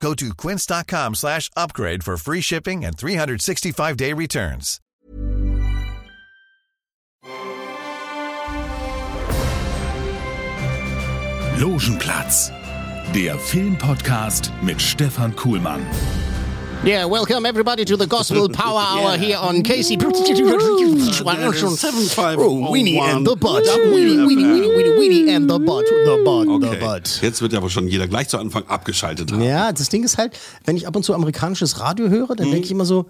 Go to quince.com slash upgrade for free shipping and 365-day returns. Logenplatz, der Filmpodcast mit Stefan Kuhlmann. Yeah, welcome everybody to the Gospel Power Hour here on KC. Oh, Weenie and the Butt. Weenie, Weenie, Weenie, Weenie, Weenie and the Butt. The Butt, the Okay. Butt. Jetzt wird ja aber schon jeder gleich zu Anfang abgeschaltet haben. Ja, das Ding ist halt, wenn ich ab und zu amerikanisches Radio höre, dann denke ich immer so,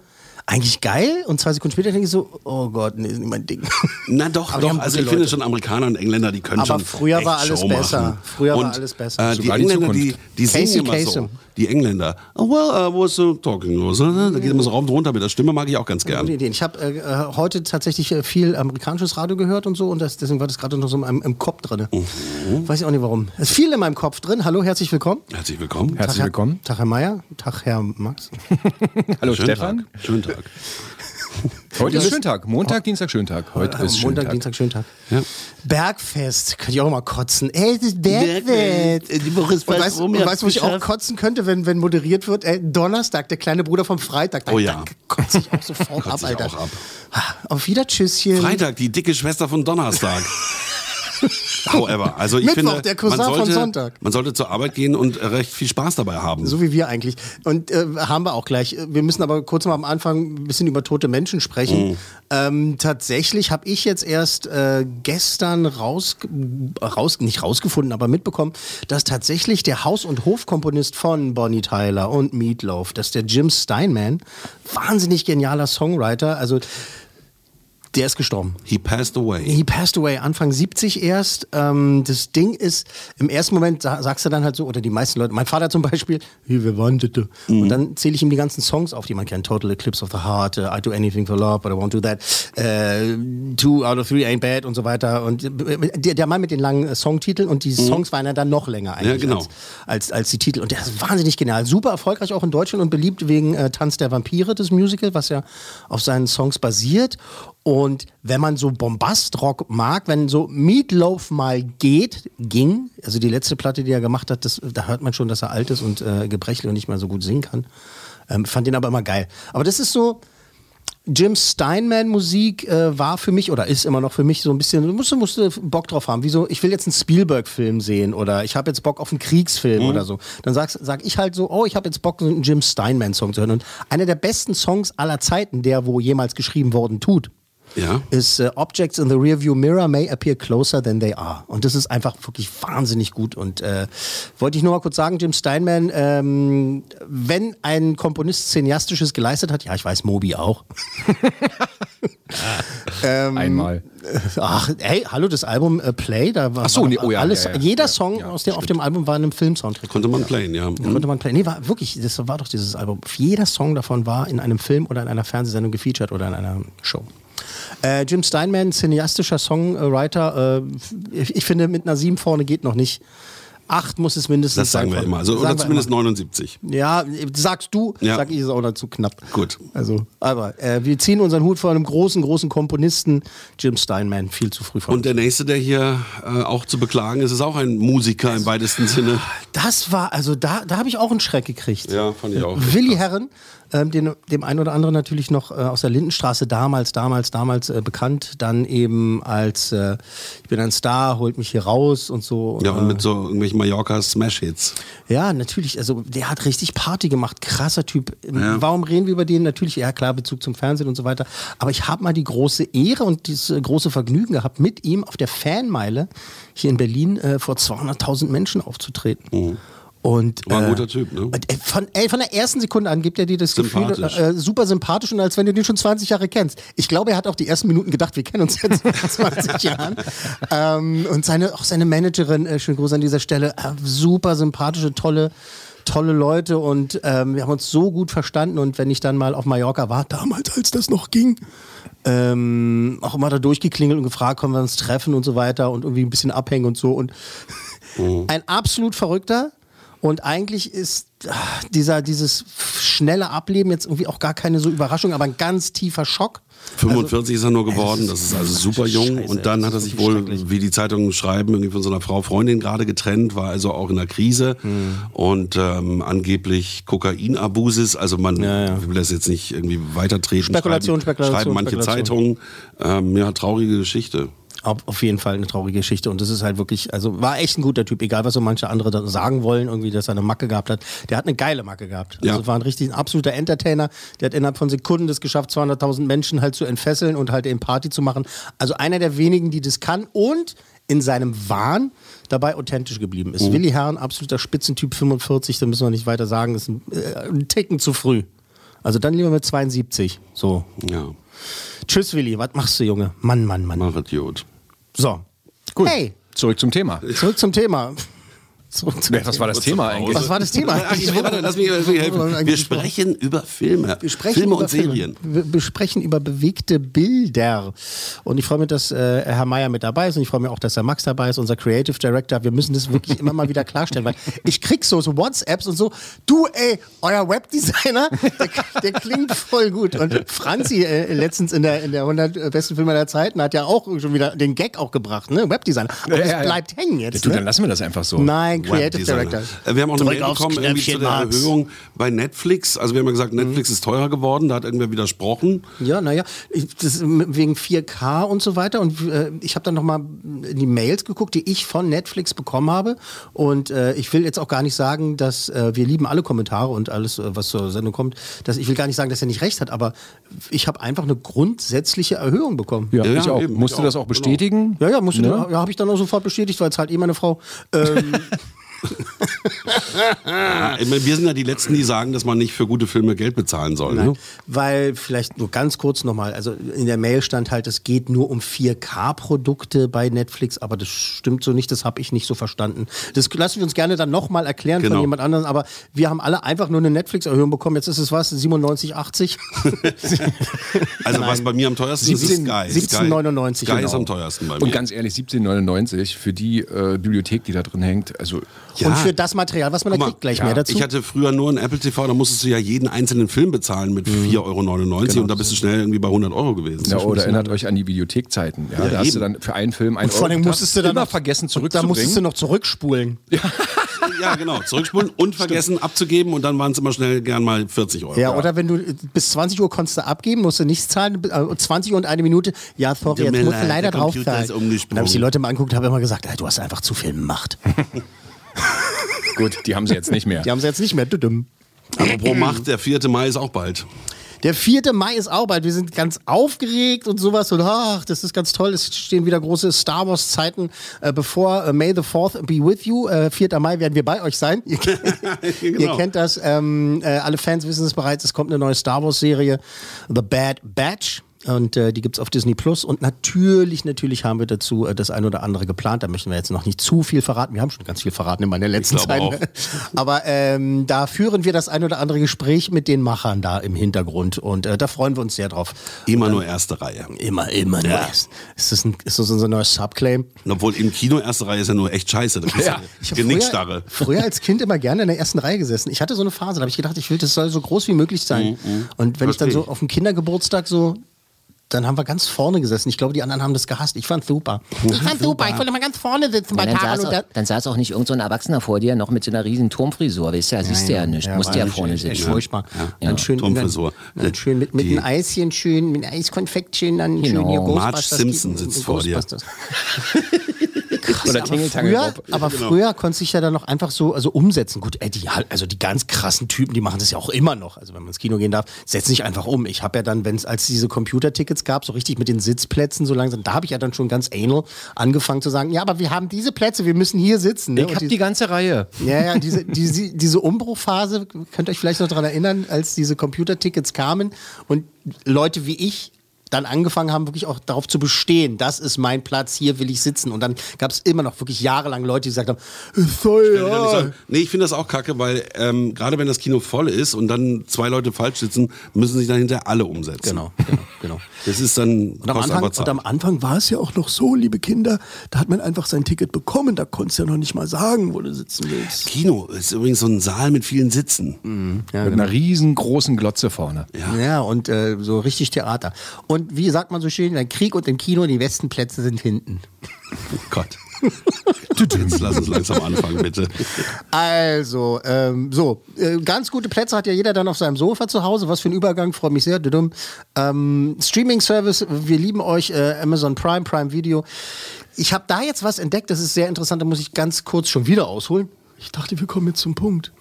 eigentlich geil. Und zwei Sekunden später denke ich so, oh Gott, nee, ist nicht mein Ding. Na doch, Aber die doch. Also ich finde Leute. schon Amerikaner und Engländer, die können Aber schon früher echt war alles Show besser. Machen. Früher war und, alles besser. Äh, die die Engländer, die, Zukunft. die singen Casey immer so. Die Engländer. Oh, well, I was uh, talking. was, uh, Da geht immer so rauf und runter mit der Stimme, mag ich auch ganz Gute gern. Idee. Ich habe äh, äh, heute tatsächlich äh, viel amerikanisches Radio gehört und so und das, deswegen war das gerade noch so im, im Kopf drin. Weiß ich auch nicht warum. Es ist viel in meinem Kopf drin. Hallo, herzlich willkommen. Herzlich willkommen. Herzlich Tag, Herr- willkommen. Tag, Herr Meier. Tag, Herr Max. Hallo Schönen Stefan. Tag. Schönen Tag. Heute ist Schöntag. Montag, Dienstag, Schöntag. Heute ist Montag, Schöntag. Dienstag, Schöntag. Ja. Bergfest. Könnte ich auch mal kotzen. Ey, ist Bergfest. Die Woche ist Und weißt rum, du, ihr weißt, wo ich auch kotzen könnte, wenn, wenn moderiert wird? Ey, Donnerstag, der kleine Bruder vom Freitag. Da, Oh ja. Kotze ich auch sofort ab, Alter. auch ab. Auf wieder, Tschüsschen. Freitag, die dicke Schwester von Donnerstag. However, also ich Mittwoch, finde, der Cousin man von sollte, Sonntag. man sollte zur Arbeit gehen und äh, recht viel Spaß dabei haben. So wie wir eigentlich. Und äh, haben wir auch gleich. Wir müssen aber kurz mal am Anfang ein bisschen über tote Menschen sprechen. Mhm. Ähm, tatsächlich habe ich jetzt erst äh, gestern raus, raus, nicht rausgefunden, aber mitbekommen, dass tatsächlich der Haus- und Hofkomponist von Bonnie Tyler und Meatloaf, dass der Jim Steinman, wahnsinnig genialer Songwriter, also der ist gestorben. He passed away. He passed away Anfang 70 erst. Ähm, das Ding ist, im ersten Moment sa sagst du dann halt so, oder die meisten Leute, mein Vater zum Beispiel, wie wir wanderte. Und dann zähle ich ihm die ganzen Songs auf, die man kennt. Total Eclipse of the Heart, uh, I Do Anything for Love, but I Won't Do That, äh, Two Out of Three Ain't Bad und so weiter. Und äh, der, Mann mit den langen äh, Songtiteln und die Songs waren ja dann noch länger eigentlich Ja, genau. als, als, als die Titel. Und der ist wahnsinnig genial. Super erfolgreich auch in Deutschland und beliebt wegen äh, Tanz der Vampire, das Musical, was ja auf seinen Songs basiert. Und wenn man so Bombastrock mag, wenn so Meatloaf mal geht, ging, also die letzte Platte, die er gemacht hat, das, da hört man schon, dass er alt ist und äh, gebrechlich und nicht mehr so gut singen kann. Ähm, fand den aber immer geil. Aber das ist so, Jim Steinman Musik äh, war für mich oder ist immer noch für mich so ein bisschen, du musst, musst du Bock drauf haben. Wie so, ich will jetzt einen Spielberg-Film sehen oder ich habe jetzt Bock auf einen Kriegsfilm oder so. Dann sag, sag ich halt so, oh, ich habe jetzt Bock, einen Jim Steinman-Song zu hören. Und einer der besten Songs aller Zeiten, der wo jemals geschrieben worden tut, Ja. ist äh, Objects in the Rearview Mirror may appear closer than they are. Und das ist einfach wirklich wahnsinnig gut. Und äh, wollte ich nur mal kurz sagen, Jim Steinman, ähm, wenn ein Komponist Cineastisches geleistet hat, ja, ich weiß, Moby auch. ähm, Einmal. Ach, hey, hallo, das Album äh, Play, da war, Ach so, war nee, oh ja, alles, ja, ja. jeder Song aus dem, auf dem Album war in einem Filmsoundtrack. Konnte man playen, ja. Da konnte man play. Nee, war wirklich, das war doch dieses Album. Jeder Song davon war in einem Film oder in einer Fernsehsendung gefeatured oder in einer Show. Äh, Jim Steinman, cineastischer Songwriter. Äh, ich, ich finde, mit einer 7 vorne geht noch nicht. Acht muss es mindestens Das sagen sein. wir immer. Also, oder zumindest immer. 79. Ja, sagst du, Ja. sag ich, ist auch dazu knapp. Gut. Also, aber äh, wir ziehen unseren Hut vor einem großen, großen Komponisten, Jim Steinman, viel zu früh vor. Und der nächste, der hier äh, auch zu beklagen ist, ist auch ein Musiker im weitesten Sinne. Das war, also da, da habe ich auch einen Schreck gekriegt. Ja, fand ich auch. Willi Herren, ähm, den, dem einen oder anderen natürlich noch äh, aus der Lindenstraße damals, damals, damals äh, bekannt. Dann eben als äh, Ich bin ein Star, holt mich hier raus und so. Ja, äh, und mit so irgendwelchen Mallorca-Smash-Hits. ja, natürlich. Also der hat richtig Party gemacht. Krasser Typ. Ja. Warum reden wir über den? Natürlich, ja klar, Bezug zum Fernsehen und so weiter. Aber ich habe mal die große Ehre und dieses äh, große Vergnügen gehabt, mit ihm auf der Fanmeile hier in Berlin äh, vor 200.000 Menschen aufzutreten. Und, War ein äh, guter Typ, ne? äh, Von, ey, von der ersten Sekunde an gibt er dir das. Gefühl, äh, super sympathisch und als wenn du den schon 20 Jahre kennst. Ich glaube, er hat auch die ersten Minuten gedacht, wir kennen uns jetzt seit 20 Jahren. Ähm, und seine, auch seine Managerin, äh, schönen Gruß an dieser Stelle, äh, super sympathische, tolle, tolle Leute und ähm, wir haben uns so gut verstanden. Und wenn ich dann mal auf Mallorca war, damals, als das noch ging, ähm, auch immer da durchgeklingelt und gefragt, können wir uns treffen und so weiter und irgendwie ein bisschen abhängen und so. Und ein absolut verrückter. Und eigentlich ist ah, dieser, dieses schnelle Ableben jetzt irgendwie auch gar keine so Überraschung, aber ein ganz tiefer Schock. 45 ist er nur geworden, das das ist- ist also super jung. Scheiße, und dann hat er ist sich wohl, wie die Zeitungen schreiben, irgendwie von seiner Frau Freundin gerade getrennt, war also auch in der Krise Hm. und ähm, angeblich Kokainabusis. Also man will das jetzt nicht irgendwie weitertreten. Spekulation, schreiben, Spekulation, Schreiben manche Spekulation. Zeitungen. Ähm, ja, traurige Geschichte. Auf, jeden Fall eine traurige Geschichte. Und das ist halt wirklich, also war echt ein guter Typ, egal was so manche andere sagen wollen, irgendwie, dass er eine Macke gehabt hat. Der hat eine geile Macke gehabt. Also Ja. war ein richtig ein absoluter Entertainer. Der hat innerhalb von Sekunden es geschafft, 200.000 Menschen halt zu entfesseln und halt eben Party zu machen. Also einer der wenigen, die das kann und in seinem Wahn dabei authentisch geblieben ist. Willi Herrn, absoluter Spitzentyp 45, da müssen wir nicht weiter sagen, ist ein, äh, ein Ticken zu früh. Also dann lieber mit 72. So. Ja, Tschüss, Willi. Was machst du, Junge? Mann, Mann, Mann. mach gut. So. Gut. Hey, Zurück zum Thema. zurück zum Thema. Zurück zum Ja, was war das Thema eigentlich? Was war das Thema? Ach, ich, warte, lass mich, lass mich helfen. Wir sprechen über Filme. Wir sprechen Filme über und Serien. Filme. Wir besprechen über bewegte Bilder. Und ich freue mich, dass äh, Herr Meier mit dabei ist. Und ich freue mich auch, dass Herr Max dabei ist, unser Creative Director. Wir müssen das wirklich immer mal wieder klarstellen, weil ich krieg so, so WhatsApps und so. Du, ey, euer Webdesigner, der, der klingt voll gut. Und Franzi äh, letztens in der, in der 100 besten Filme der Zeiten hat ja auch schon wieder den Gag auch gebracht, ne? Webdesigner. Aber das Ja, ja, ja. bleibt hängen jetzt. Du, dann Ne? lassen wir das einfach so. Nein, Creative Webdesigner. Director. Äh, Wir haben auch eine Drück Mail aufs bekommen irgendwie zu der. Mhm. Erhöhung bei Netflix. Also wir haben ja gesagt, Netflix ist teurer geworden, da hat irgendwer widersprochen. Ja, naja, wegen 4K und so weiter. Und äh, ich habe dann nochmal in die Mails geguckt, die ich von Netflix bekommen habe. Und äh, ich will jetzt auch gar nicht sagen, dass äh, wir lieben alle Kommentare und alles, äh, was zur Sendung kommt. Dass, ich will gar nicht sagen, dass er nicht recht hat, aber ich habe einfach eine grundsätzliche Erhöhung bekomkommen. Ja, Ja, ich auch. eben, Musst ich du das auch, auch bestätigen? Ja, ja, musste, Ne? ja, habe ich dann auch sofort bestätigt, weil es halt eh meine Frau. Ähm, Ja, ich meine, wir sind ja die Letzten, die sagen, dass man nicht für gute Filme Geld bezahlen soll. Ne? Nein, weil vielleicht nur ganz kurz nochmal, also in der Mail stand halt, es geht nur um 4K-Produkte bei Netflix, aber das stimmt so nicht, das habe ich nicht so verstanden. Das lassen wir uns gerne dann nochmal erklären von Genau. jemand anderem, aber wir haben alle einfach nur eine Netflix-Erhöhung bekommen. Jetzt ist es was, 97,80? Also was bei mir am teuersten ist, ist 17 Sky. 17,99 Sky, Sky ist genau. am teuersten bei mir. Und ganz ehrlich, 17,99 für die äh, Bibliothek, die da drin hängt. Also, Ja. Und für das Material, was man da Guck mal, kriegt, gleich ja, mehr dazu. Ich hatte früher nur ein Apple TV, da musstest du ja jeden einzelnen Film bezahlen mit Mhm. 4,99 Euro Genau. und da bist du schnell irgendwie bei 100 Euro gewesen. ja, oder erinnert euch an die Videothekzeiten. Ja, Ja, da hast du dann für einen Film einen und vor allem Euro musstest du dann immer noch, vergessen Da zurückzubringen. musstest du noch zurückspulen. Ja, genau. Zurückspulen und vergessen abzugeben und dann waren es immer schnell gern mal 40 Euro. Ja, oder wenn du äh, bis 20 Uhr konntest du abgeben, musst du nichts zahlen, äh, 20 Uhr und eine Minute, ja, sorry, jetzt musst du leid, leider der drauf zahlen. Und dann habe ich die Leute mal angeguckt, habe immer gesagt, du hast einfach zu viel Macht. Gut, die haben sie jetzt nicht mehr. Die haben sie jetzt nicht mehr. Apropos Macht, der 4. Mai ist auch bald. Der 4. Mai ist auch bald. Wir sind ganz aufgeregt und sowas. Und ach, das ist ganz toll. Es stehen wieder große Star Wars-Zeiten äh, bevor. Äh, May the 4th be with you. Äh, 4. Mai werden wir bei euch sein. Ihr, ihr Genau. kennt das. Ähm, äh, alle Fans wissen es bereits. Es kommt eine neue Star Wars-Serie. The Bad Batch. Und äh, die gibt's auf Disney Plus. Und natürlich, natürlich haben wir dazu äh, das ein oder andere geplant. Da möchten wir jetzt noch nicht zu viel verraten. Wir haben schon ganz viel verraten in meiner letzten Zeit. auch. Aber ähm, da führen wir das ein oder andere Gespräch mit den Machern da im Hintergrund. Und äh, da freuen wir uns sehr drauf. Immer nur erste Reihe. Immer, immer nur. Ja. Ist, ist, das ein, ist das unser neuer Subclaim? Und Obwohl im Kino erste Reihe ist ja nur echt scheiße. Das ist ja, Ich. Früher, früher als Kind immer gerne in der ersten Reihe gesessen. Ich hatte so eine Phase, da habe ich gedacht, ich will, das soll so groß wie möglich sein. Und wenn ich dann Mhm, so auf dem Kindergeburtstag so, dann haben wir ganz vorne gesessen. Ich glaube, die anderen haben das gehasst. Ich fand super. Ich fand super. Ich wollte mal ganz vorne sitzen bei Ja, dann, saß auch, dann saß auch nicht irgend so ein Erwachsener vor dir, noch mit so einer riesen Turmfrisur. Weißt du, ja, siehst du ja, nicht. Musst ja vorne sitzen. furchtbar. Ja. Dann schön, Turmfrisur. Dann, dann schön mit, mit einem Eischen schön, mit einem Eiskonfekt schön, dann schön Genau. hier Marge Ghostbusters. Simpson sitzt vor dir. Ghostbusters. Oder aber Tingeltangel früher, aber früher konnte sich ja dann noch einfach so also umsetzen. Gut, ey, die, also die ganz krassen Typen, die machen das ja auch immer noch. Also wenn man ins Kino gehen darf, setzen sich einfach um. Ich habe ja dann, wenn es als diese Computertickets gab, so richtig mit den Sitzplätzen so langsam, da habe ich ja dann schon ganz anal angefangen zu sagen, ja, aber wir haben diese Plätze, wir müssen hier sitzen. Ne? Ich Und hab die ganze Reihe. ja, ja, diese, diese, diese Umbruchphase, könnt ihr euch vielleicht noch daran erinnern, als diese Computertickets kamen und Leute wie ich dann angefangen haben, wirklich auch darauf zu bestehen, das ist mein Platz, hier will ich sitzen. Und dann gab es immer noch wirklich jahrelang Leute, die gesagt haben, soll sagen, Nee, ich finde das auch kacke, weil ähm, gerade wenn das Kino voll ist und dann zwei Leute falsch sitzen, müssen sich dahinter alle umsetzen. Genau, genau, genau. Das ist dann Und am, Anfang, und am Anfang war es ja auch noch so, liebe Kinder, da hat man einfach sein Ticket bekommen, da konntest du ja noch nicht mal sagen, wo du sitzen willst. Kino ist übrigens so ein Saal mit vielen Sitzen. Ja, Mit einer riesengroßen Glotze vorne. Ja, und äh, so richtig Theater. Und wie sagt man so schön, ein Krieg und im Kino, die besten Plätze sind hinten. Oh Gott. Jetzt lass uns langsam anfangen, bitte. Also, ähm, so, äh, ganz gute Plätze hat ja jeder dann auf seinem Sofa zu Hause. Was für ein Übergang, freue mich sehr. Ähm, Streaming-Service, wir lieben euch, äh, Amazon Prime, Prime Video. Ich habe da jetzt was entdeckt, das ist sehr interessant, da muss ich ganz kurz schon wieder ausholen. Ich dachte, wir kommen jetzt zum Punkt.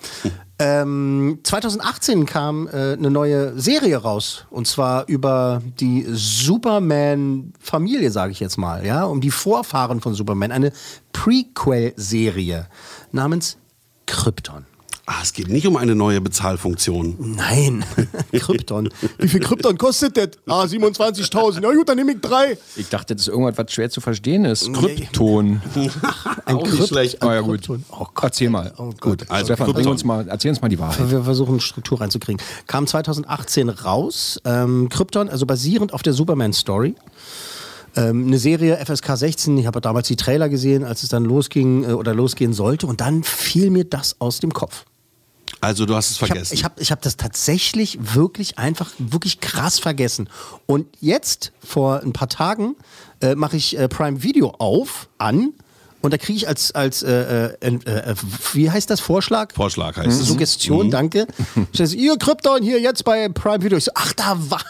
Ähm, 2018 kam äh, eine neue Serie raus. Und zwar über die Superman-Familie, sage ich jetzt mal, ja, um die Vorfahren von Superman, eine Prequel-Serie namens Krypton. Ah, es geht nicht um eine neue Bezahlfunktion. Nein, Krypton. Wie viel Krypton kostet das? Ah, 27.000. Na gut, dann nehme ich drei. Ich dachte, das ist irgendwas, was schwer zu verstehen ist. Krypton. Ein Auch nicht schlecht. Ah ja, gut. Krypton. Oh Gott. Erzähl mal. Oh Gott. Also Stefan, bring Krypton. uns mal, erzähl uns mal die Wahrheit. Wir versuchen Struktur reinzukriegen. Kam 2018 raus. Ähm, Krypton, also basierend auf der Superman-Story. Ähm, eine Serie FSK 16. Ich habe damals die Trailer gesehen, als es dann losging äh, oder losgehen sollte. Und dann fiel mir das aus dem Kopf. Also du hast es Ich habe vergessen. ich hab, ich hab das tatsächlich wirklich einfach, wirklich krass vergessen. Und jetzt, vor ein paar Tagen, äh, mache ich äh, Prime Video auf, an. Und da kriege ich als, als äh, äh, äh, wie heißt das, Vorschlag? Vorschlag heißt es. Suggestion, danke. Steht so, ihr Krypton hier jetzt bei Prime Video. Ich so, ach, da war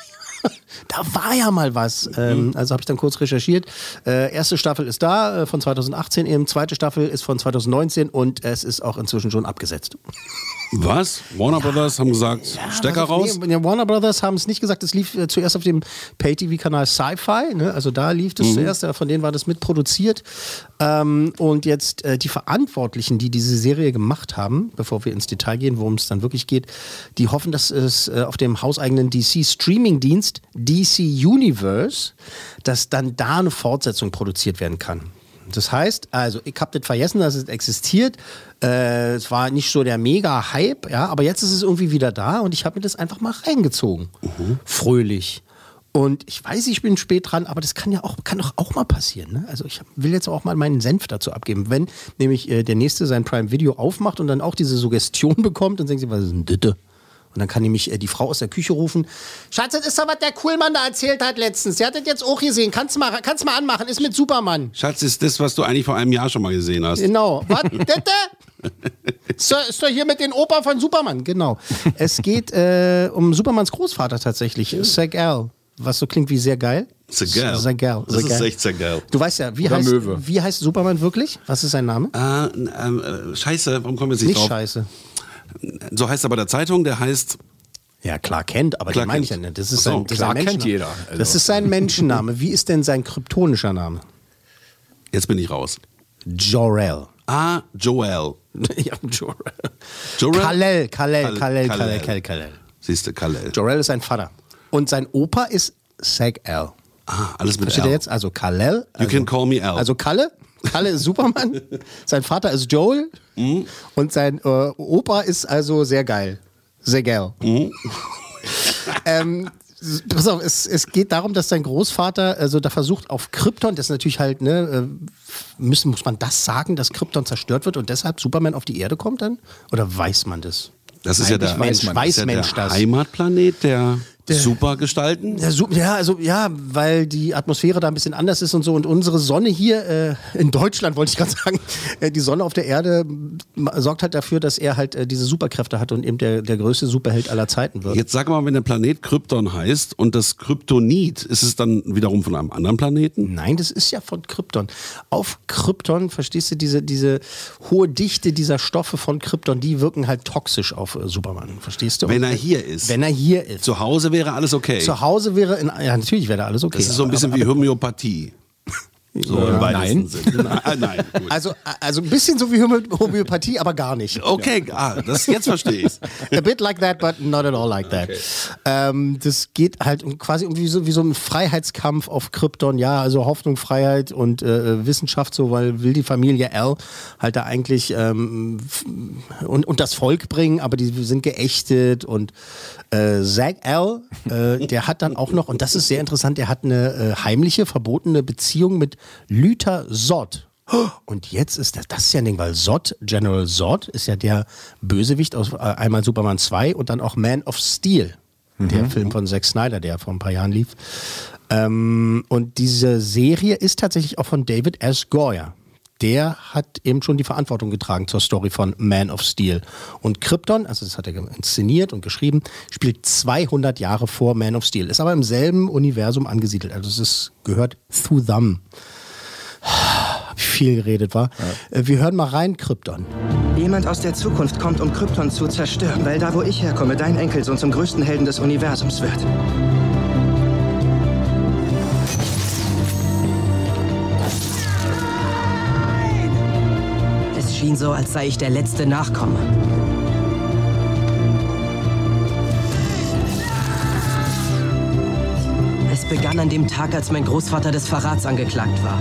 da war ja mal was. Ähm, also habe ich dann kurz recherchiert. Äh, erste Staffel ist da, äh, von 2018 eben. Zweite Staffel ist von 2019 und es ist auch inzwischen schon abgesetzt. Was? Warner Brothers haben gesagt, Stecker also, raus? Nee, Warner Brothers haben es nicht gesagt. Es lief äh, zuerst auf dem Pay-TV-Kanal Sci-Fi. Ne? Also da lief Mhm. es zuerst. äh, Von denen war das mitproduziert. Ähm, und jetzt äh, die Verantwortlichen, die diese Serie gemacht haben, bevor wir ins Detail gehen, worum es dann wirklich geht, die hoffen, dass es äh, auf dem hauseigenen DC-Streaming-Dienst DC Universe, dass dann da eine Fortsetzung produziert werden kann. Das heißt, also ich habe das vergessen, dass es existiert. Äh, es war nicht so der Mega-Hype, ja, aber jetzt ist es irgendwie wieder da und ich habe mir das einfach mal reingezogen. Fröhlich. Und ich weiß, ich bin spät dran, aber das kann ja auch, kann doch auch mal passieren. Ne? Also ich will jetzt auch mal meinen Senf dazu abgeben. Wenn nämlich äh, der Nächste sein Prime Video aufmacht und dann auch diese Suggestion bekommt und denkt sich, was ist denn das? Und dann kann nämlich äh, die Frau aus der Küche rufen, Schatz, das ist doch, was der Coolmann da erzählt hat letztens. Der hat das jetzt auch gesehen. Kannst du mal, kannst du mal anmachen, ist mit Superman. Schatz, ist das, was du eigentlich vor einem Jahr schon mal gesehen hast. Genau. Was? Dette? Ist doch- ist doch hier mit den Opa von Superman, genau. Es geht äh, um Supermans Großvater tatsächlich, Sag-El. Was so klingt wie sehr geil. Segal. Sag-El. Das ist echt sehr geil. Du weißt ja, wie Oder heißt, Möwe. wie heißt Superman wirklich? Was ist sein Name? Ah, ähm, äh, scheiße, warum kommen wir jetzt nicht, Nicht drauf? scheiße. So heißt er bei der Zeitung, der heißt Ja, klar kennt, aber Clark den meine ich ja nicht. Das ist so, sein, das sein kennt Menschenname. jeder, also. Das ist sein Menschenname. Wie ist denn sein kryptonischer Name? Jetzt bin ich raus. Jor-El. Ah, Joel. ja, Jor-El. Jorel? Kal-El, Kal-El, Kal- Kal-El, Kal-El. Kal-El, Kal-El, Kal-El. Siehste, Kalel. Jor-El ist sein Vater. Und sein Opa ist Sag-El. Ah, alles mit Versteht L. ihr jetzt? Also Kal-El. You Also, can call me Al. also Kalle. Kalle ist Superman. sein Vater ist Joel. Mhm. Und sein äh, Opa ist also sehr geil. Sehr geil. Mhm. ähm, pass auf, es, es geht darum, dass sein Großvater also da versucht auf Krypton, das ist natürlich halt, ne, äh, müssen, muss man das sagen, dass Krypton zerstört wird und deshalb Superman auf die Erde kommt dann? Oder weiß man das? das ist ja Eigentlich der, weiß man- das weiß ist ja Mensch der. Heimatplanet der, Supergestalten. Ja, su- ja, also ja, weil die Atmosphäre da ein bisschen anders ist und so. Und unsere Sonne hier äh, in Deutschland, wollte ich gerade sagen, äh, die Sonne auf der Erde sorgt halt dafür, dass er halt äh, diese Superkräfte hat und eben der, der größte Superheld aller Zeiten wird. Jetzt sag mal, wenn der Planet Krypton heißt und das Kryptonit, ist es dann wiederum von einem anderen Planeten? Nein, das ist ja von Krypton. Auf Krypton, verstehst du, diese, diese hohe Dichte dieser Stoffe von Krypton, die wirken halt toxisch auf äh, Superman, verstehst du? Wenn er hier ist. Wenn er hier ist. Zu Hause wäre alles okay. Zu Hause wäre, in, ja, natürlich wäre da alles okay. das ist so ein bisschen aber, wie Homöopathie. So im weitesten nein. Sinne. Nein, nein. Gut. Also, also ein bisschen so wie Homö- Homöopathie, aber gar nicht. Okay, ah, das, jetzt verstehe ich's. A bit like that, but not at all like that. Ähm, das geht halt quasi irgendwie so wie so ein Freiheitskampf auf Krypton, ja, also Hoffnung, Freiheit und äh, Wissenschaft, so, weil will die Familie L halt da eigentlich ähm, und, und das Volk bringen, aber die sind geächtet und äh, Zack L, äh, der hat dann auch noch, und das ist sehr interessant, der hat eine äh, heimliche, verbotene Beziehung mit Luther Sod. Und jetzt ist das, das ist ja ein Ding, weil Zod, General Zod, ist ja der Bösewicht aus äh, einmal Superman 2 und dann auch Man of Steel, der Film von Zack Snyder, der vor ein paar Jahren lief. Ähm, und diese Serie ist tatsächlich auch von David S. Goyer. Der hat eben schon die Verantwortung getragen zur Story von Man of Steel. Und Krypton, also das hat er inszeniert und geschrieben, spielt 200 Jahre vor Man of Steel, ist aber im selben Universum angesiedelt. Also es gehört zu them. Ich viel geredet, war. Äh, Wir hören mal rein, Krypton. Jemand aus der Zukunft kommt, um Krypton zu zerstören, weil da, wo ich herkomme, dein Enkelsohn zum größten Helden des Universums wird. Schien so, als sei ich der letzte Nachkomme. Es begann an dem Tag, als mein Großvater des Verrats angeklagt war.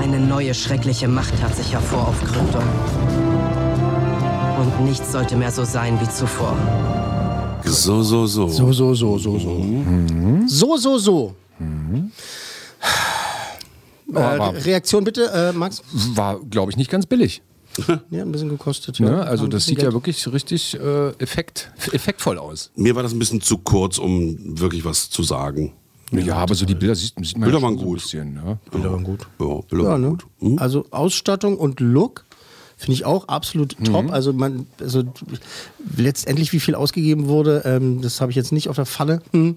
Eine neue schreckliche Macht tat sich hervor auf Krypton. Und nichts sollte mehr so sein wie zuvor. So, so, so. So, so, so, so, so. So, so, so. Äh, Aber- Reaktion bitte, äh, Max? War, glaube ich, nicht ganz billig. Ja, ein bisschen gekostet. Ja. Ne? Also Ein das sieht ja Geld. wirklich richtig äh, effekt, effektvoll aus. Mir war das ein bisschen zu kurz, um wirklich was zu sagen. Ja, aber so die Bilder sieht, sieht man Bilder ja waren so gut. bisschen. Ne? Bilder waren gut. Ja, Bilder Ja, waren ne? gut. Hm? Also Ausstattung und Look finde ich auch absolut top. Also man, also letztendlich wie viel ausgegeben wurde, ähm, das habe ich jetzt nicht auf der Falle. Hm.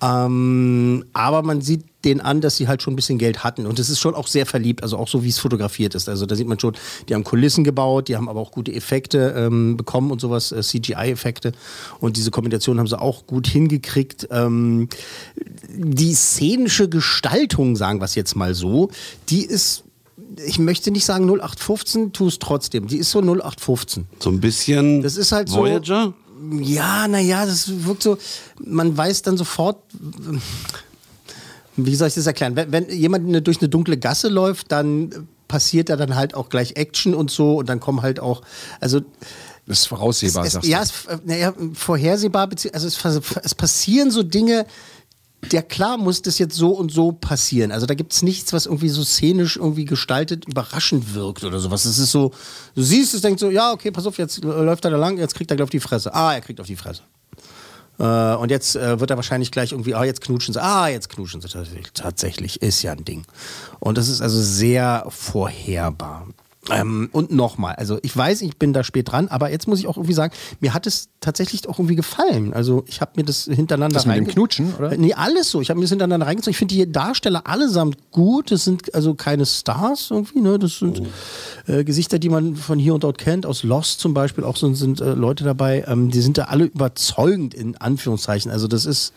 Ähm, aber man sieht denen an, dass sie halt schon ein bisschen Geld hatten. Und es ist schon auch sehr verliebt, also auch so wie es fotografiert ist. Also da sieht man schon, die haben Kulissen gebaut, die haben aber auch gute Effekte ähm, bekommen und sowas, äh, CGI-Effekte. Und diese Kombination haben sie auch gut hingekriegt. Ähm, die szenische Gestaltung, sagen wir es jetzt mal so, die ist, ich möchte nicht sagen 0815, tu es trotzdem. Die ist so 0815. So ein bisschen Das ist halt so. Voyager. Ja, naja, das wirkt so, man weiß dann sofort, wie soll ich das erklären? Wenn, wenn jemand durch eine dunkle Gasse läuft, dann passiert da dann halt auch gleich Action und so und dann kommen halt auch, also Das ist voraussehbar, es, sagst ja, du. es, äh, naja, vorhersehbar, also es, es passieren so Dinge, ja klar muss das jetzt so und so passieren. Also da gibt es nichts, was irgendwie so szenisch irgendwie gestaltet überraschend wirkt oder sowas. Es ist so, du siehst es, denkst so, ja, okay, pass auf, jetzt läuft er da lang, jetzt kriegt er gleich auf die Fresse. Ah, er kriegt auf die Fresse. Äh, und jetzt äh, wird er wahrscheinlich gleich irgendwie, ah, jetzt knutschen sie, ah, jetzt knutschen sie tatsächlich. Tatsächlich, ist ja ein Ding. Und das ist also sehr vorherbar. Ähm, und nochmal, also ich weiß, ich bin da spät dran, aber jetzt muss ich auch irgendwie sagen, mir hat es tatsächlich auch irgendwie gefallen. Also ich habe mir das hintereinander Das mit dem Knutschen, oder? Nee, alles so. Ich habe mir das hintereinander reingezogen. Ich finde die Darsteller allesamt gut. Das sind also keine Stars irgendwie, ne? Das sind äh, Gesichter, die man von hier und dort kennt. Aus Lost zum Beispiel auch so, sind äh, Leute dabei. Ähm, die sind da alle überzeugend in Anführungszeichen. Also das ist,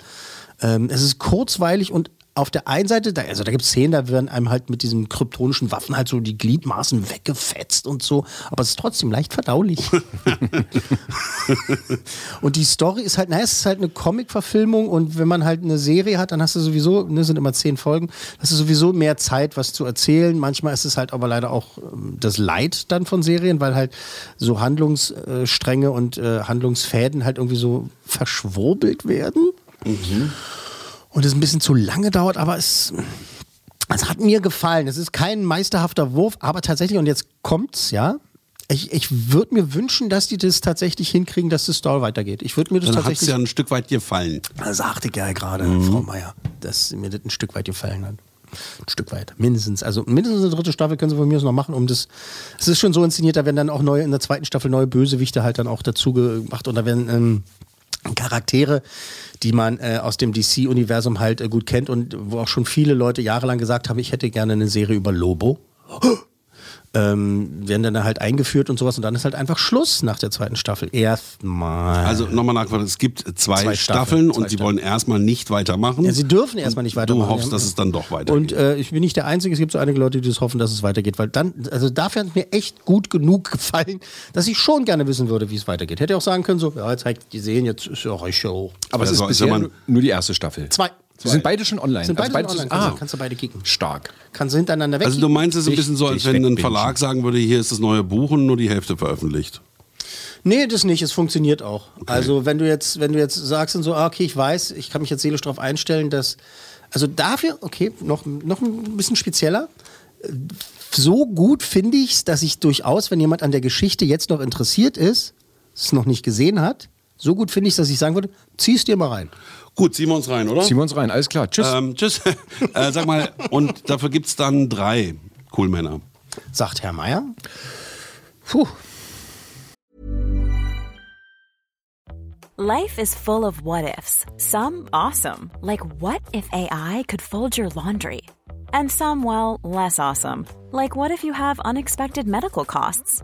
ähm, es ist kurzweilig und auf der einen Seite, da, also da gibt es Szenen, da werden einem halt mit diesen kryptonischen Waffen halt so die Gliedmaßen weggefetzt und so, aber es ist trotzdem leicht verdaulich. und die Story ist halt, naja, es ist halt eine Comic-Verfilmung und wenn man halt eine Serie hat, dann hast du sowieso, ne, sind immer zehn Folgen, hast du sowieso mehr Zeit, was zu erzählen. Manchmal ist es halt aber leider auch ähm, das Leid dann von Serien, weil halt so Handlungsstränge und äh, Handlungsfäden halt irgendwie so verschwurbelt werden und es ein bisschen zu lange dauert, aber es, es hat mir gefallen. Es ist kein meisterhafter Wurf, aber tatsächlich, und jetzt kommt's, ja. Ich, ich würde mir wünschen, dass die das tatsächlich hinkriegen, dass das Story weitergeht. Ich würde mir das Dann hat es tatsächlich. ja ein Stück weit gefallen. Das sagte ich ja gerade, Frau Meier, dass mir das ein Stück weit gefallen hat. Ein Stück weit. Mindestens. Also mindestens eine dritte Staffel können sie von mir aus noch machen, um das. Es ist schon so inszeniert, da werden dann auch neue, in der zweiten Staffel neue Bösewichte halt dann auch dazu gemacht und da werden ähm, Charaktere, die man äh, aus dem DC-Universum halt äh, gut kennt und wo auch schon viele Leute jahrelang gesagt haben, ich hätte gerne eine Serie über Lobo. Ähm, werden dann halt eingeführt und sowas und dann ist halt einfach Schluss nach der zweiten Staffel. Erstmal. Also nochmal nachfragen, es gibt zwei, Zwei Staffeln, Staffeln, zwei und sie Staffeln. wollen erstmal nicht weitermachen. ja, sie dürfen erstmal nicht weitermachen. Du hoffst, Ja. dass es dann doch weitergeht. Und äh, ich bin nicht der Einzige, es gibt so einige Leute, die das hoffen, dass es weitergeht, weil dann, also dafür hat mir echt gut genug gefallen, dass ich schon gerne wissen würde, wie es weitergeht. Hätte auch sagen können, so, ja, jetzt zeigt die sehen, jetzt ist ja auch Show. Aber es ist Also, bisher nur- nur die erste Staffel. Zwei. Sie sind beide schon online. Sind beide also schon beides online, kannst, du- kannst du beide kicken. stark. Kannst du hintereinander weg. also du meinst es ein bisschen so, als wenn ein. Verlag sagen würde, hier ist das neue Buch und nur die Hälfte veröffentlicht. Nee, das nicht, es funktioniert auch. Also wenn du jetzt, wenn du jetzt sagst und so, ah, okay, ich weiß, ich kann mich jetzt seelisch darauf einstellen, dass, also dafür, okay, noch, noch ein bisschen spezieller. So gut finde ich es, dass ich durchaus, wenn jemand an der Geschichte jetzt noch interessiert ist, es noch nicht gesehen hat, so gut finde ich es, dass ich sagen würde, zieh's dir mal rein. Gut, ziehen wir uns rein, oder? Ziehen wir uns rein, alles klar. Tschüss. Ähm, tschüss. äh, sag mal, und dafür gibt es dann drei Coolmänner. Sagt Herr Meier. Puh. Life is full of what ifs. Some awesome, like what if AI could fold your laundry? And some, well, less awesome, like what if you have unexpected medical costs?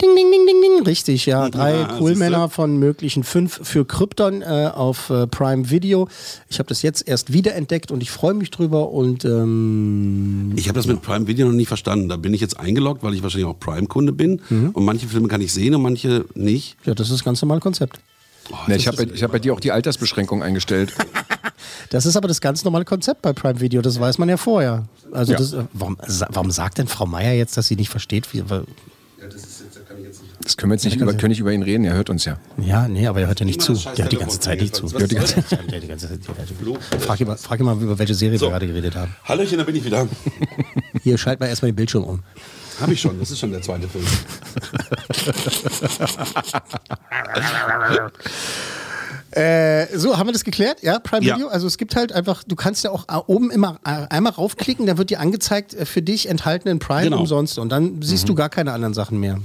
Ding, ding, ding, ding, ding. Richtig, ja. Drei Ja, Coolmänner von möglichen fünf für Krypton äh, auf äh, Prime Video. Ich habe das jetzt erst wiederentdeckt und ich freue mich drüber und ähm, Ich habe das mit Prime Video noch nie verstanden. Da bin ich jetzt eingeloggt, weil ich wahrscheinlich auch Prime-Kunde bin. Mhm. Und manche Filme kann ich sehen und manche nicht. ja, das ist das ganz normale Konzept. Ne, ich habe hab bei dir auch die Altersbeschränkung eingestellt. Das ist aber das ganz normale Konzept bei Prime Video, das weiß man ja vorher. Also Ja. das, äh, warum, warum sagt denn Frau Meier jetzt, dass sie nicht versteht? Wie, Das können wir jetzt nicht über, können nicht über ihn reden, er hört uns ja. ja, nee, aber er hört ja nicht zu. Der hört die ganze Zeit nicht zu. Der hört die ganze Zeit, ganze Zeit, frag, ihn mal, frag ihn mal, über welche Serie wir gerade geredet haben. Hallöchen, da bin ich wieder. Hier, schalt mal erstmal den Bildschirm um. Habe ich schon, das ist schon der zweite Film. Äh, so, haben wir das geklärt? Ja, Prime Ja. Video? Also es gibt halt einfach, du kannst ja auch äh, oben immer äh, einmal raufklicken, dann wird dir angezeigt, äh, für dich enthalten in Prime Genau. umsonst und dann siehst du gar keine anderen Sachen mehr.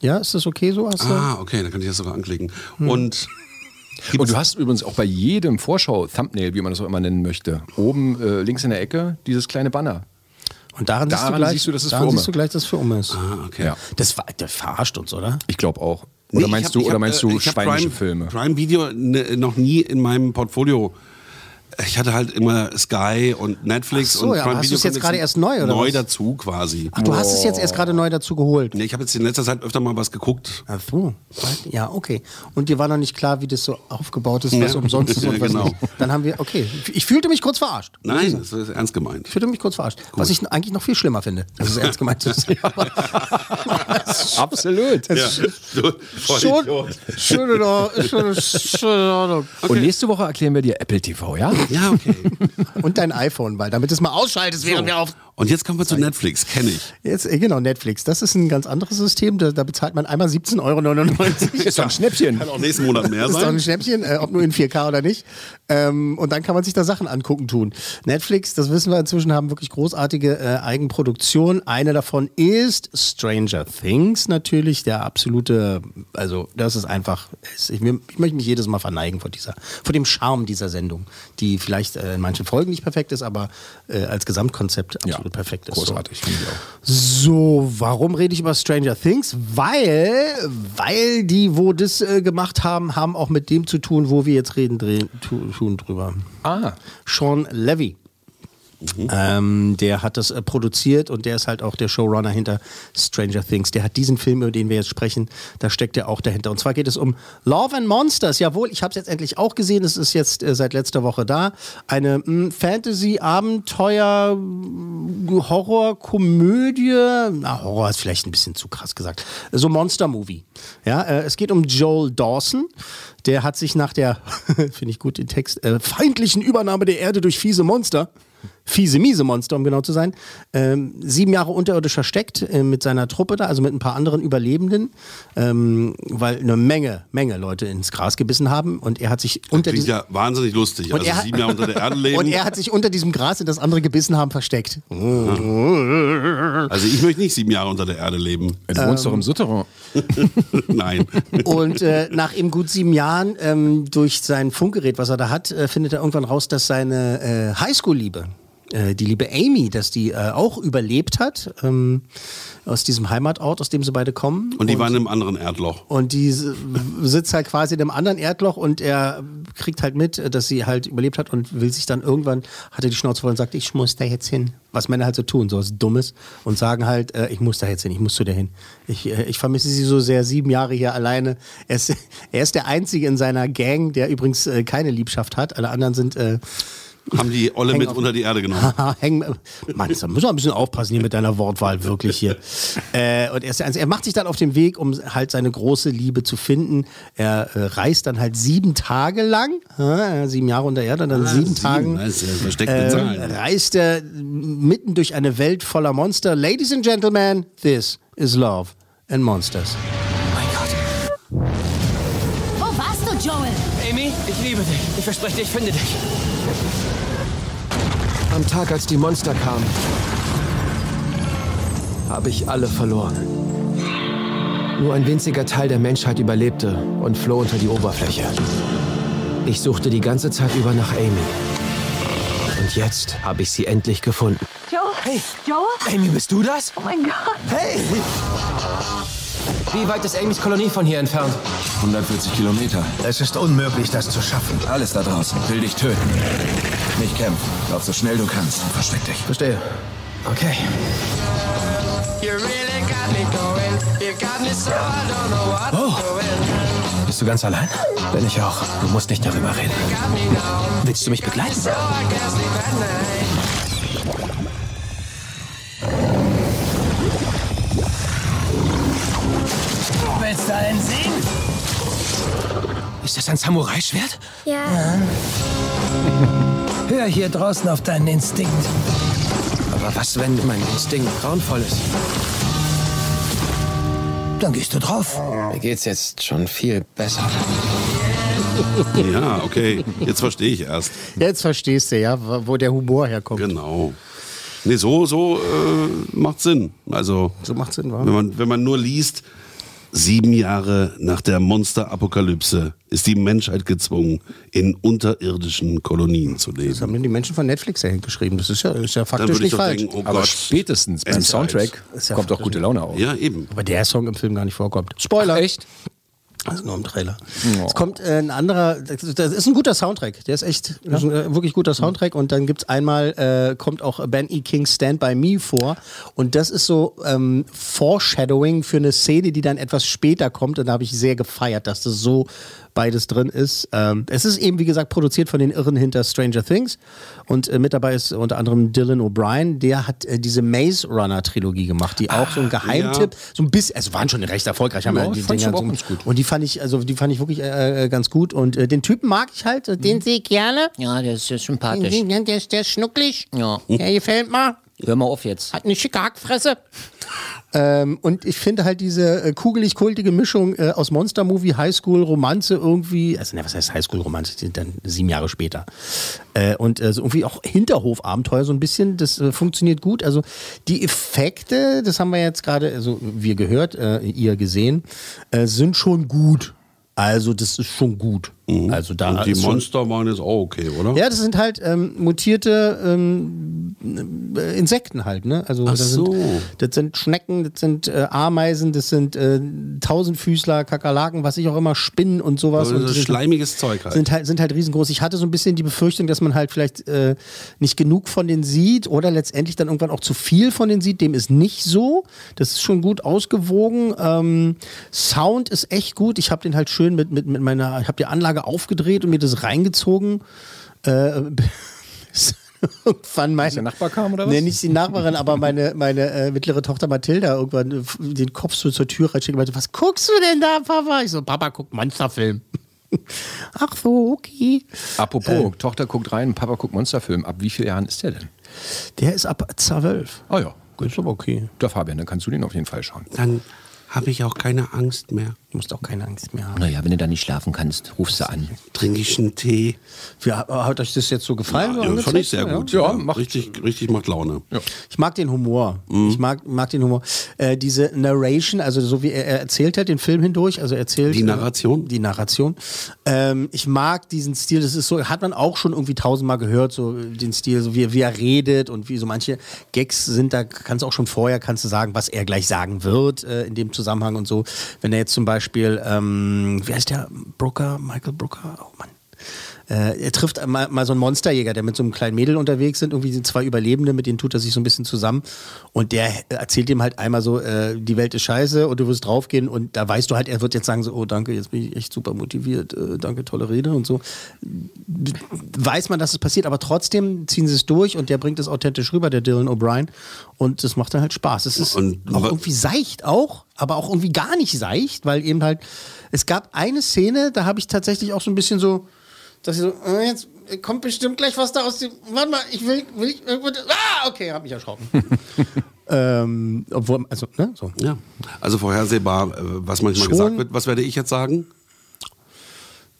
Ja, ist das okay so? Hast du? Ah, okay, dann kann ich das sogar anklicken. Hm. Und Und du hast übrigens auch bei jedem Vorschau-Thumbnail, wie man das auch immer nennen möchte, oben äh, links in der Ecke dieses kleine Banner. Und daran, siehst, du Daran gleich, siehst du, dass es daran für siehst du gleich, dass es für Umme ist. ah, okay. Ja. Das, war, der verarscht uns, oder? Ich glaube auch. Nee, Oder ich meinst hab- du, oder hab, meinst äh, du schweinische Prime, Filme? Prime Video ne, noch nie in meinem Portfolio. Ich hatte halt immer Sky und Netflix so, und ja, Prime hast Video du's jetzt gerade erst neu, oder Neu was? dazu quasi. Ach, du hast es jetzt erst gerade neu dazu geholt. Nee, ich habe jetzt in letzter Zeit öfter mal was geguckt. Ach so. Ja, okay. Und dir war noch nicht klar, wie das so aufgebaut ist, was Ja. umsonst ist und was genau. nicht. Dann haben wir, okay. Ich fühlte mich kurz verarscht. Nein, das ist ernst gemeint. Ich fühlte mich kurz verarscht. Was ich eigentlich noch viel schlimmer finde, dass es ernst gemeint ist. Absolut. Ja. Schon, schon in Ordnung. Ordnung. Und nächste Woche erklären wir dir Apple TV, ja? Ja, okay. Und dein iPhone, weil damit es mal ausschaltest, während wir auf. Und jetzt kommen wir zu Netflix, kenne ich. Jetzt, äh, genau, Netflix. Das ist ein ganz anderes System. Da, da bezahlt man einmal 17,99 Euro. Ist doch ein Schnäppchen. Kann auch nächsten Monat mehr Das ist doch ein sein. Schnäppchen, äh, ob nur in 4K oder nicht. Ähm, und dann kann man sich da Sachen angucken tun. Netflix, das wissen wir inzwischen, haben wirklich großartige äh, Eigenproduktionen. Eine davon ist Stranger Things natürlich, der absolute, also das ist einfach, ist, ich, mir- ich möchte mich jedes Mal verneigen vor dieser, vor dem Charme dieser Sendung, die vielleicht äh, in manchen Folgen nicht perfekt ist, aber äh, als Gesamtkonzept absolut perfekt ist. Großartig, auch. So, warum rede ich über Stranger Things? Weil, weil die, wo das äh, gemacht haben, haben auch mit dem zu tun, wo wir jetzt reden, drehen, tu, tun drüber. Ah, Sean Levy. Ähm, der hat das äh, produziert und der ist halt auch der Showrunner hinter Stranger Things. Der hat diesen Film, über den wir jetzt sprechen, da steckt er auch dahinter. Und zwar geht es um Love and Monsters. Jawohl, ich habe es jetzt endlich auch gesehen. Es ist jetzt äh, seit letzter Woche da. Eine mh, Fantasy-Abenteuer, Horror-Komödie. Na, Horror ist vielleicht ein bisschen zu krass gesagt. So Monster-Movie. Ja, äh, es geht um Joel Dawson. Der hat sich nach der, finde ich gut den Text, äh, feindlichen Übernahme der Erde durch fiese Monster fiese, miese Monster, um genau zu sein, ähm, sieben Jahre unterirdisch versteckt äh, mit seiner Truppe da, also mit ein paar anderen Überlebenden, ähm, weil eine Menge, Menge Leute ins Gras gebissen haben und er hat sich unter Klingt diesem ja wahnsinnig lustig. und Also er, sieben Jahre unter der Erde leben. und er hat sich unter diesem Gras, in das andere gebissen haben, versteckt. also ich möchte nicht sieben Jahre unter der Erde leben. Du wohnst doch im Souterrain. Nein. Und äh, nach eben gut sieben Jahren, ähm, durch sein Funkgerät, was er da hat, äh, findet er irgendwann raus, dass seine äh, Highschool-Liebe, die liebe Amy, dass die äh, auch überlebt hat, ähm, aus diesem Heimatort, aus dem sie beide kommen. Und die waren in einem anderen Erdloch. Und die sitzt halt quasi in einem anderen Erdloch und er kriegt halt mit, dass sie halt überlebt hat und will sich dann irgendwann, hat er die Schnauze voll und sagt, ich muss da jetzt hin. Was Männer halt so tun, so was Dummes. Und sagen halt, äh, ich muss da jetzt hin, ich muss zu der hin. Ich, äh, ich vermisse sie so sehr, sieben Jahre hier alleine. Er ist, er ist der Einzige in seiner Gang, der übrigens äh, keine Liebschaft hat. Alle anderen sind... Haben die Olle Häng mit auf- unter die Erde genommen. Haha, Häng, Mann, da muss man ein bisschen aufpassen hier mit deiner Wortwahl, wirklich hier. Äh, und er, ist Einzige. er macht sich dann auf den Weg, um halt seine große Liebe zu finden. Er äh, reist dann halt sieben Tage lang, äh, sieben Jahre unter Erde, dann Ah, sieben, sieben, Tagen. das ist ja versteckte äh, reist er mitten durch eine Welt voller Monster. Ladies and Gentlemen, this is Love and Monsters. Wo warst du, Joel? Amy, ich liebe dich. Ich verspreche dir, ich finde dich. Am Tag, als die Monster kamen, habe ich alle verloren. Nur ein winziger Teil der Menschheit überlebte und floh unter die Oberfläche. Ich suchte die ganze Zeit über nach Amy. Und jetzt habe ich sie endlich gefunden. Joel? Hey. Joel? Amy, bist du das? Oh mein Gott. Hey! Wie weit ist Amys Kolonie von hier entfernt? 140 Kilometer. Es ist unmöglich, das zu schaffen. Alles da draußen will dich töten. Nicht kämpfen. Lauf so schnell du kannst und versteck dich. Verstehe. Okay. Oh. Bist du ganz allein? Bin ich auch. Du musst nicht darüber reden. Willst du mich begleiten? Einen sehen? Ist das ein Samurai-Schwert? Ja. Hör hier draußen auf deinen Instinkt. Aber was, wenn mein Instinkt grauenvoll ist? Dann gehst du drauf. Mir geht's jetzt schon viel besser. Ja, okay. Jetzt verstehe ich erst. Jetzt verstehst du ja, wo der Humor herkommt. Genau. Nee, so, so äh, macht Sinn. Also, So macht Sinn, wa? wenn man, wenn man nur liest, sieben Jahre nach der Monsterapokalypse ist die Menschheit gezwungen, in unterirdischen Kolonien zu Das leben. haben die Menschen von Netflix ja hingeschrieben. Das ist ja, ist ja faktisch nicht falsch. denken, oh Aber Gott. spätestens beim. Soundtrack ja kommt faktisch gute Laune auf. Ja, eben. Aber der Song im Film gar nicht vorkommt. Spoiler. Echt? Also nur im Trailer. Es kommt äh, ein anderer, das ist ein guter Soundtrack. Der ist echt das ist ein äh, wirklich guter Soundtrack. Und dann gibt's einmal, äh, kommt auch Ben E. King's Stand By Me vor. Und das ist so ähm, Foreshadowing für eine Szene, die dann etwas später kommt. Und da habe ich sehr gefeiert, dass das so beides drin ist. Ähm, es ist eben, wie gesagt, produziert von den Irren hinter Stranger Things. Und äh, mit dabei ist unter anderem Dylan O'Brien. Der hat äh, diese Maze Runner Trilogie gemacht, die auch so ein Geheimtipp, so ein bisschen, also waren schon recht erfolgreich, haben Ja, ja, die fand ich Dinger so, ganz gut. und die fand ich, also die fand ich wirklich äh, äh, ganz gut. Und äh, den Typen mag ich halt, äh, den sehe ich gerne. Ja, der ist ja sympathisch. Den, der, ist, der ist schnucklig. Ja. Der gefällt mir. Hör mal auf jetzt. Hat eine schicke Hackfresse. Ähm, und ich finde halt diese äh, kugelig-kultige Mischung äh, aus Monster-Movie, Highschool-Romanze irgendwie, also ne, was heißt Highschool-Romanze, die sind dann sieben Jahre später. Äh, und äh, so irgendwie auch Hinterhof-Abenteuer so ein bisschen, das äh, funktioniert gut. Also die Effekte, das haben wir jetzt gerade, also wir gehört, äh, ihr gesehen, äh, sind schon gut. Also das ist schon gut. Also da Und die ist schon- Monster waren jetzt auch okay, oder? ja, das sind halt ähm, mutierte ähm, äh, Insekten halt, ne? Also Ach das, so. sind, das sind Schnecken, das sind äh, Ameisen, das sind äh, Tausendfüßler, Kakerlaken, was ich auch immer, Spinnen und sowas. Also und sind, schleimiges Zeug halt. sind halt sind halt riesengroß. Ich hatte so ein bisschen die Befürchtung, dass man halt vielleicht äh, nicht genug von denen sieht oder letztendlich dann irgendwann auch zu viel von denen sieht. Dem ist nicht so. Das ist schon gut ausgewogen. Ähm, Sound ist echt gut. Ich habe den halt schön mit, mit, mit meiner, ich habe die Anlage aufgedreht und mir das reingezogen. Äh, irgendwann mein, der Nachbar kam, oder was? Nee, nicht die Nachbarin, aber meine, meine äh, mittlere Tochter Mathilda irgendwann äh, den Kopf so zur Tür reinsteckt und meinte, was guckst du denn da, Papa? Ich so, Papa guckt Monsterfilm. Ach so, okay. Apropos, Tochter guckt rein, Papa guckt Monsterfilm. Ab wie vielen Jahren ist der denn? Der ist ab 12. Ah ja, gut. Ist aber okay. Da Fabian, dann kannst du den auf jeden Fall schauen. Dann habe ich auch keine Angst mehr. Du musst auch keine Angst mehr haben. Naja, wenn du da nicht schlafen kannst, rufst du an. Trinke ich einen Tee. Wie, hat euch das jetzt so gefallen? Ja, ja, fand ich sehr gut. Ja, macht richtig, richtig macht Laune. Ich mag den Humor. Ich mag, mag den Humor. Äh, diese Narration, also so wie er, er erzählt hat, den Film hindurch, also er erzählt. Die Narration? Äh, die Narration. Ähm, ich mag diesen Stil, das ist so, hat man auch schon irgendwie tausendmal gehört, so den Stil, so wie, wie er redet und wie so manche Gags sind, da kannst du auch schon vorher, kannst du sagen, was er gleich sagen wird äh, in dem Zusammenhang und so. Wenn er jetzt zum Beispiel, ähm, wie heißt der? Brooker, Michael Brooker? Oh Mann. Äh, er trifft mal, mal so einen Monsterjäger, der mit so einem kleinen Mädel unterwegs sind. Irgendwie sind zwei Überlebende, mit denen tut er sich so ein bisschen zusammen. Und der erzählt ihm halt einmal so, äh, die Welt ist scheiße und du wirst draufgehen. Und da weißt du halt, er wird jetzt sagen so, oh danke, jetzt bin ich echt super motiviert, äh, danke, tolle Rede und so. Weiß man, dass es passiert, aber trotzdem ziehen sie es durch und der bringt es authentisch rüber, der Dylan O'Brien. Und das macht dann halt Spaß. Es ist Und- auch irgendwie seicht auch, aber auch irgendwie gar nicht seicht, weil eben halt, es gab eine Szene, da habe ich tatsächlich auch so ein bisschen so, dass ich so, äh, jetzt kommt bestimmt gleich was da aus dem, warte mal, ich will, will ich, ah, okay, hab mich erschrocken. ähm, obwohl, also, ne, so. Ja. Also vorhersehbar, äh, was manchmal Schon- gesagt wird. Was werde ich jetzt sagen?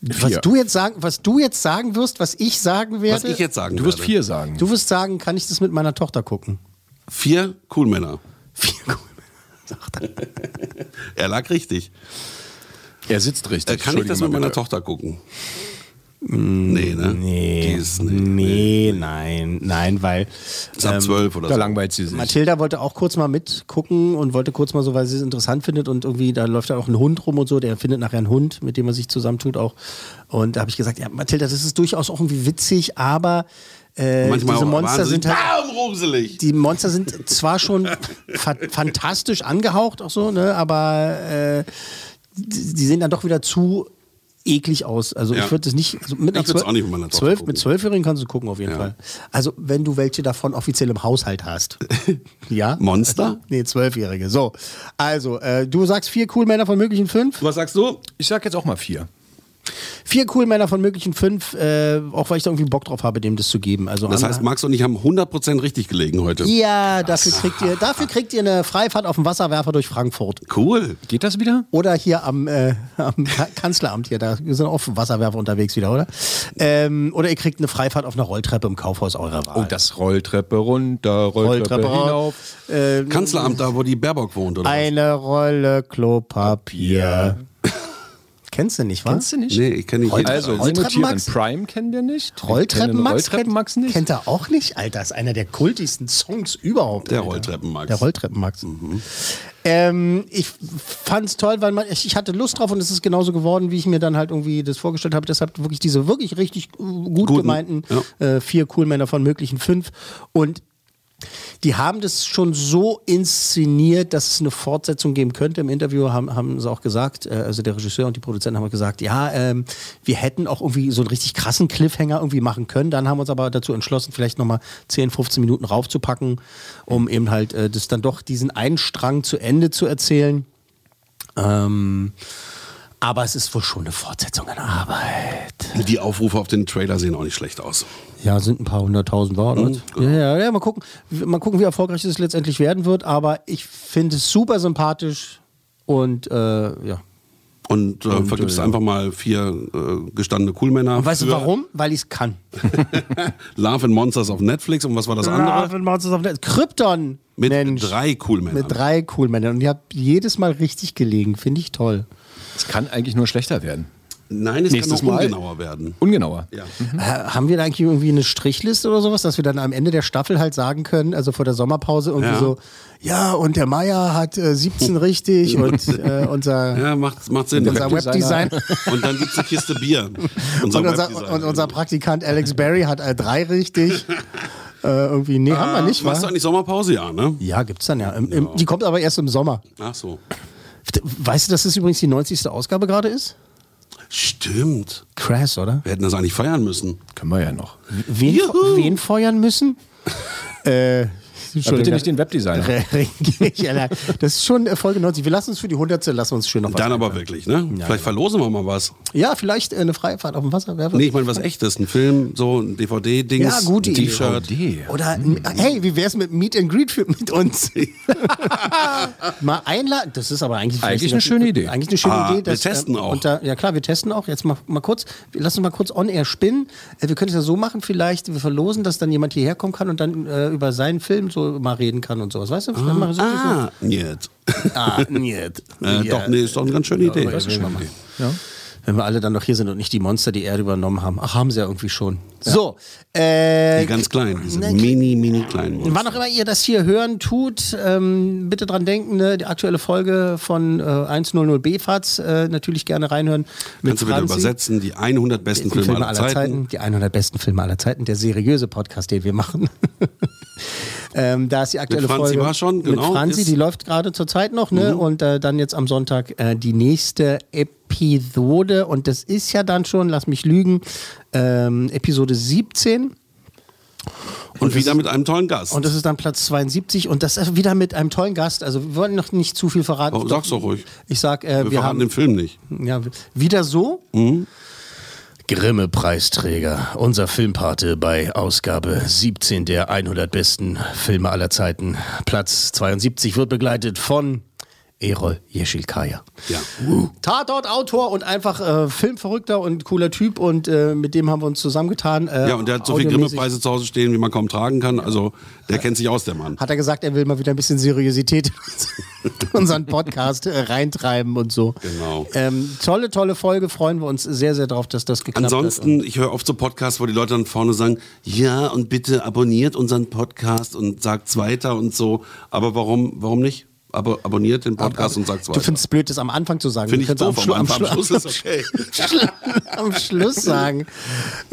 Was du jetzt sagen, was du jetzt sagen wirst, was ich sagen werde. Was ich jetzt sagen Du wirst werde. vier sagen. Du wirst sagen, kann ich das mit meiner Tochter gucken? Vier Coolmänner. Vier cool. Er lag richtig. Er sitzt richtig. Äh, kann ich das mit meiner. Tochter gucken? Nee, ne? Nee. Ist, nee. Nee, nein, nein, weil. Ist ab zwölf oder Da so. langweilt sie sich. Mathilda wollte auch kurz mal mitgucken und wollte kurz mal so, weil sie es interessant findet und irgendwie, da läuft ja auch ein Hund rum und so, der findet nachher einen Hund, mit dem er sich zusammentut auch. Und da habe ich gesagt, ja, Mathilda, das ist durchaus auch irgendwie witzig, aber äh, Manchmal diese Monster sind halt. Bam, gruselig. Die Monster sind zwar schon fa fantastisch angehaucht, auch so, ne, aber äh, die, die sehen dann doch wieder zu eklig aus. Also Ja. ich würde das nicht, also mit Ich würd's Zwölf- auch nicht mit meiner Tochter zwölf, gucken. mit Zwölfjährigen kannst du gucken auf jeden Ja. Fall. Also wenn du welche davon offiziell im Haushalt hast. ja? Monster? Nee, Zwölfjährige. So, also äh, du sagst vier cool Männer von möglichen fünf. Was sagst du? Ich sag jetzt auch mal vier. Vier cool Männer von möglichen fünf, äh, auch weil ich da irgendwie Bock drauf habe, dem das zu geben. Also Das heißt, Max und ich haben 100% richtig gelegen heute. ja, dafür kriegt ihr, dafür kriegt ihr eine Freifahrt auf dem Wasserwerfer durch Frankfurt. Cool. Geht das wieder? Oder hier am, äh, am Ka- Kanzleramt hier, da sind auch Wasserwerfer unterwegs wieder, oder? Ähm, oder ihr kriegt eine Freifahrt auf einer Rolltreppe im Kaufhaus eurer Wahl. Oh, das Rolltreppe runter, Rolltreppe, hinauf. Äh, Kanzleramt, da wo die Baerbock wohnt, oder? eine Rolle Klopapier. Kennst du nicht, was? Kennst du nicht? Nee, ich kenne nicht jeden Also, Rolltreppenmax? Prime kennen wir nicht. Wir Rolltreppen kennen Max, Rolltreppen Max kennt, nicht. kennt er auch nicht? Alter, ist einer der kultigsten Songs überhaupt. Der Alter. Rolltreppenmax. Der Rolltreppenmax. Ähm, ich fand's toll, weil man, ich, ich hatte Lust drauf und es ist genauso geworden, wie ich mir dann halt irgendwie das vorgestellt habe. Deshalb wirklich diese wirklich richtig äh, gut Guten, gemeinten äh, vier Coolmänner von möglichen fünf. Und die haben das schon so inszeniert, dass es eine Fortsetzung geben könnte. Im Interview haben, haben sie auch gesagt, äh, also der Regisseur und die Produzenten haben gesagt, ja, ähm, wir hätten auch irgendwie so einen richtig krassen Cliffhanger irgendwie machen können. Dann haben wir uns aber dazu entschlossen, vielleicht nochmal 10, 15 Minuten raufzupacken, um eben halt äh, das dann doch diesen einen Strang zu Ende zu erzählen. Ähm, aber es ist wohl schon eine Fortsetzung in Arbeit. Die Aufrufe auf den Trailer sehen auch nicht schlecht aus. Ja, sind ein paar hunderttausend war, oder? Ja, ja, ja, mal gucken, mal gucken, wie erfolgreich es letztendlich werden wird. Aber ich finde es super sympathisch und äh, ja. Und, äh, Und, vergibst äh, einfach mal vier äh, gestandene Coolmänner. Und weißt du warum? Weil ich es kann. Love and Monsters auf Netflix. Und was war das andere? Love and Monsters of Net- Krypton. Mit Mensch. drei Coolmännern. Mit drei Coolmännern. Und ihr habt jedes Mal richtig gelegen. Finde ich toll. Es kann eigentlich nur schlechter werden. Nein, es Nächstes kann noch Mal. ungenauer werden. Ungenauer. Ja. Äh, haben wir da eigentlich irgendwie eine Strichliste oder sowas, dass wir dann am Ende der Staffel halt sagen können, also vor der Sommerpause irgendwie Ja. so, ja, und der Meier hat äh, 17 richtig und äh, unser, Ja, macht, macht Sinn. unser Webdesign. Und dann gibt es eine Kiste Bier. Unser und, unser, und unser Praktikant Alex Berry hat äh, drei richtig. äh, irgendwie, nee, haben wir nicht, Machst du wa? eigentlich Sommerpause? Ja, ne? Ja, gibt's dann ja. Im, im, die kommt aber erst im Sommer. Ach so. Weißt du, dass das übrigens die 90. Ausgabe gerade ist? Stimmt. Krass, oder? Wir hätten das eigentlich feiern müssen. Können wir ja noch. Wen, wen feuern müssen? äh, bitte nicht den Webdesigner. das ist schon äh, Folge 90. Wir lassen uns für die 100. lassen uns schön noch was Dann aber einfallen. wirklich, ne? Vielleicht verlosen wir mal was. Ja, vielleicht äh, eine freie Fahrt auf dem Wasser. Wer Nee, ich meine was echtes. Ein Film, so ein DVD-Dings. Ja, gute ein. T-Shirt. Oder, hey, wie wär's mit Meet and Greet für, mit uns? mal einladen. Das ist aber eigentlich, Eigentlich eine schöne Idee. Eigentlich eine schöne Ah, Idee. wir testen auch. Unter, ja klar, wir testen auch. Jetzt mal, mal kurz, wir lassen uns mal kurz on air spinnen. Äh, wir können es ja so machen, vielleicht, wir verlosen, dass dann jemand hierher kommen kann und dann äh, über seinen Film so mal reden kann und sowas. Weißt du? Machen wir so- Ah, nicht. Ah. Äh, Ja. Doch, nee, ist doch eine ganz schöne Idee. Ja, das ist eine schöne Idee. Wenn wir alle dann noch hier sind und nicht die Monster die Erde übernommen haben. Ach, haben sie ja irgendwie schon. So, äh, Die ganz kleinen, diese Ne, mini, mini kleinen Monster. Wann auch immer ihr das hier hören tut, ähm, bitte dran denken, ne, die aktuelle Folge von äh, 100 BFATS äh, natürlich gerne reinhören. Kannst du bitte Franzi. übersetzen, die 100 besten Filme, aller Zeiten. Die 100 besten Filme aller Zeiten, der seriöse Podcast, den wir machen. ähm, da ist die aktuelle Mit Franzi Folge war schon, genau, mit Franzi, ist- die läuft gerade zur Zeit noch, ne? Mhm. Und äh, dann jetzt am Sonntag äh, die nächste Episode und das ist ja dann schon, lass mich lügen, ähm, Episode 17. Und wieder mit einem tollen Gast. Und das ist dann Platz 72 und das ist wieder mit einem tollen Gast. Also wir wollen noch nicht zu viel verraten. Oh, sag's doch ruhig. Ich sag, äh, wir wir, verraten haben den Film nicht. ja, wieder so. Mhm. Grimme-Preisträger, unser Filmpate bei Ausgabe 17 der 100 besten Filme aller Zeiten. Platz 72 wird begleitet von Erol Yeşilkaya. Ja. Tatort-Autor und einfach äh, Filmverrückter und cooler Typ und äh, mit dem haben wir uns zusammengetan. Äh, Ja, und der hat so viele. Grimme-Preise zu Hause stehen, wie man kaum tragen kann. Also, der kennt sich aus, der Mann. Hat er gesagt, er will mal wieder ein bisschen Seriosität in unseren Podcast äh, reintreiben und so. Genau. Ähm, tolle, tolle Folge. Freuen wir uns sehr, sehr drauf, dass das geklappt hat. Ansonsten, ich höre oft so Podcasts, wo die Leute dann vorne sagen, ja, und bitte abonniert unseren Podcast und sagt's weiter und so. Aber warum, warum nicht? Aber abonniert den Podcast und sagt's Du weiter. findest es blöd, das am Anfang zu sagen. Finde ich Du doof, am, aber Schlu- am Schluss ist okay. am Schluss sagen.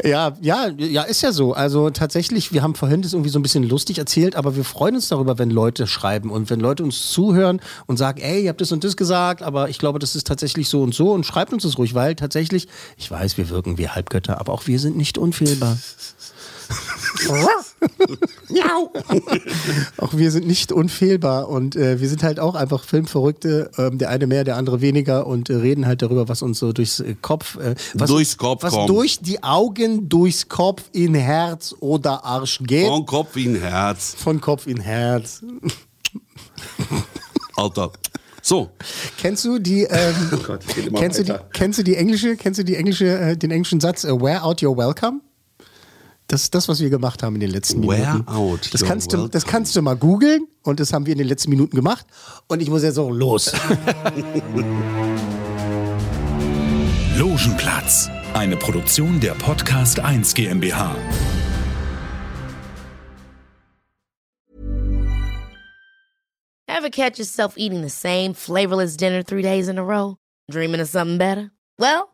Ja, ja, ja, ist ja so. Also tatsächlich, wir haben vorhin das irgendwie so ein bisschen lustig erzählt, aber wir freuen uns darüber, wenn Leute schreiben und wenn Leute uns zuhören und sagen, ey, ihr habt das und das gesagt, aber ich glaube, das ist tatsächlich so und so und schreibt uns das ruhig, weil tatsächlich, ich weiß, wir wirken wie Halbgötter, aber auch wir sind nicht unfehlbar. auch wir sind nicht unfehlbar und äh, wir sind halt auch einfach Filmverrückte, ähm, der eine mehr, der andere weniger und äh, reden halt darüber, was uns so durchs äh, Kopf, äh, was, Durchs Kopf was kommt. durch die Augen, durchs Kopf in Herz oder Arsch geht. Von Kopf ein Herz. Von Kopf in Herz. Alter. So. Kennst du die? Ähm, Oh Gott, kennst, du die weiter. kennst du die englische? Kennst du die englische, äh, den englischen Satz? Uh, wear out your welcome. Das ist das, was wir gemacht haben in den letzten Wear Minuten. out das kannst du, das kannst du mal googeln und das haben wir in den letzten Minuten gemacht. Und ich muss jetzt auch los. Logenplatz, eine Produktion der Podcast 1 GmbH. Ever catch yourself eating the same flavorless dinner three days in a row? Dreaming of something better? Well,